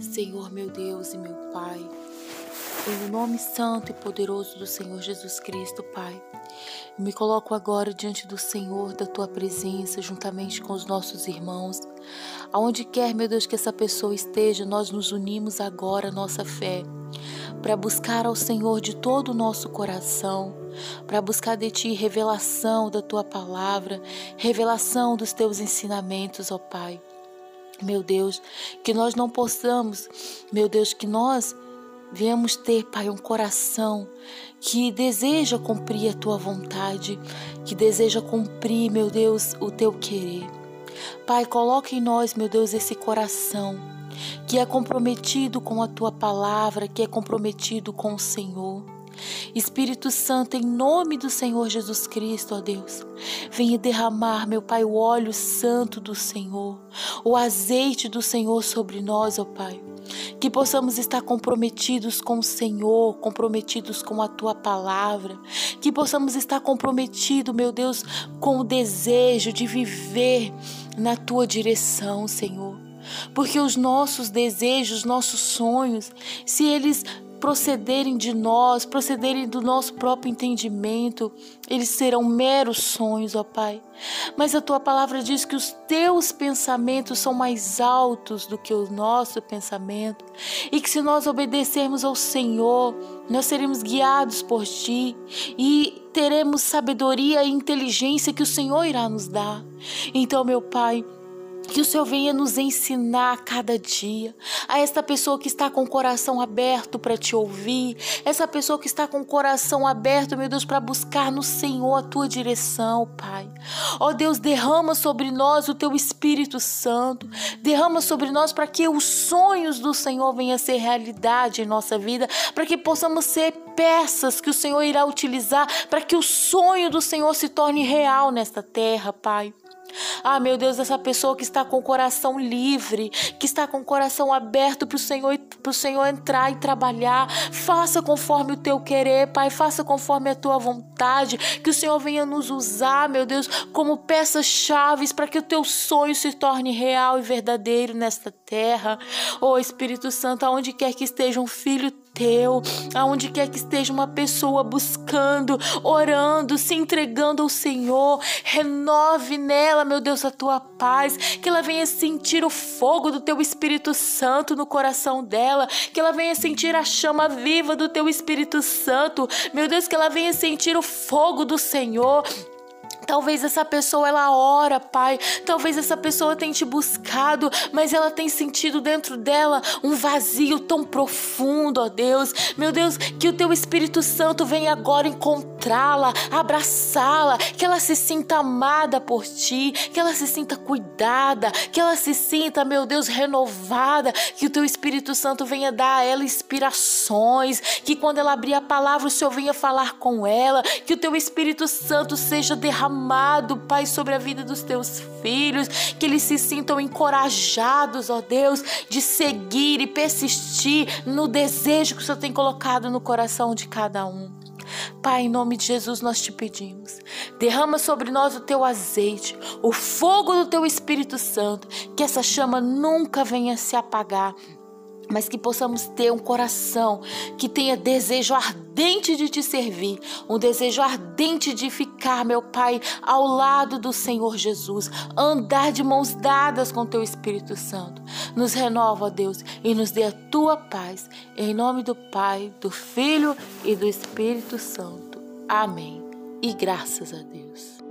Senhor meu Deus e meu Pai, em nome santo e poderoso do Senhor Jesus Cristo, Pai, me coloco agora diante do Senhor, da tua presença, juntamente com os nossos irmãos. Aonde quer, meu Deus, que essa pessoa esteja, nós nos unimos agora, nossa fé, para buscar ao Senhor de todo o nosso coração, para buscar de ti revelação da tua palavra, revelação dos teus ensinamentos, ó Pai. Meu Deus, que nós não possamos, meu Deus, que nós venhamos ter, Pai, um coração que deseja cumprir a tua vontade, que deseja cumprir, meu Deus, o teu querer. Pai, coloque em nós, meu Deus, esse coração que é comprometido com a tua palavra, que é comprometido com o Senhor. Espírito Santo, em nome do Senhor Jesus Cristo, ó Deus, venha derramar, meu Pai, o óleo santo do Senhor, o azeite do Senhor sobre nós, ó Pai. Que possamos estar comprometidos com o Senhor, comprometidos com a tua palavra, que possamos estar comprometidos, meu Deus, com o desejo de viver na tua direção, Senhor. Porque os nossos desejos, nossos sonhos, se eles procederem de nós, procederem do nosso próprio entendimento, eles serão meros sonhos, ó Pai. Mas a tua palavra diz que os teus pensamentos são mais altos do que o nosso pensamento, e que se nós obedecermos ao Senhor, nós seremos guiados por ti e teremos sabedoria e inteligência que o Senhor irá nos dar. Então, meu Pai, que o Senhor venha nos ensinar a cada dia. A esta pessoa que está com o coração aberto para te ouvir. Essa pessoa que está com o coração aberto, meu Deus, para buscar no Senhor a tua direção, Pai. Ó oh, Deus, derrama sobre nós o teu Espírito Santo. Derrama sobre nós para que os sonhos do Senhor venham a ser realidade em nossa vida. Para que possamos ser peças que o Senhor irá utilizar. Para que o sonho do Senhor se torne real nesta terra, Pai. Ah, meu Deus, essa pessoa que está com o coração livre, que está com o coração aberto para o Senhor, o Senhor entrar e trabalhar. Faça conforme o teu querer, Pai. Faça conforme a tua vontade. Que o Senhor venha nos usar, meu Deus, como peças chaves para que o teu sonho se torne real e verdadeiro nesta terra. Oh Espírito Santo, aonde quer que esteja um filho teu, aonde quer que esteja uma pessoa buscando, orando, se entregando ao Senhor, renove nela, meu Deus, a tua paz, que ela venha sentir o fogo do teu Espírito Santo no coração dela, que ela venha sentir a chama viva do teu Espírito Santo, meu Deus, que ela venha sentir o fogo do Senhor. Talvez essa pessoa ela ora, Pai. Talvez essa pessoa tenha te buscado, mas ela tem sentido dentro dela um vazio tão profundo, ó Deus. Meu Deus, que o teu Espírito Santo venha agora encontrá-la, abraçá-la, que ela se sinta amada por ti, que ela se sinta cuidada, que ela se sinta, meu Deus, renovada, que o teu Espírito Santo venha dar a ela inspirações, que quando ela abrir a palavra o Senhor venha falar com ela, que o teu Espírito Santo seja derramado amado, Pai, sobre a vida dos teus filhos, que eles se sintam encorajados, ó Deus, de seguir e persistir no desejo que o Senhor tem colocado no coração de cada um. Pai, em nome de Jesus nós te pedimos. Derrama sobre nós o teu azeite, o fogo do teu Espírito Santo, que essa chama nunca venha se apagar, mas que possamos ter um coração que tenha desejo ardente de te servir, um desejo ardente de ficar, meu Pai, ao lado do Senhor Jesus, andar de mãos dadas com teu Espírito Santo. Nos renova, Deus, e nos dê a tua paz, em nome do Pai, do Filho e do Espírito Santo. Amém. E graças a Deus.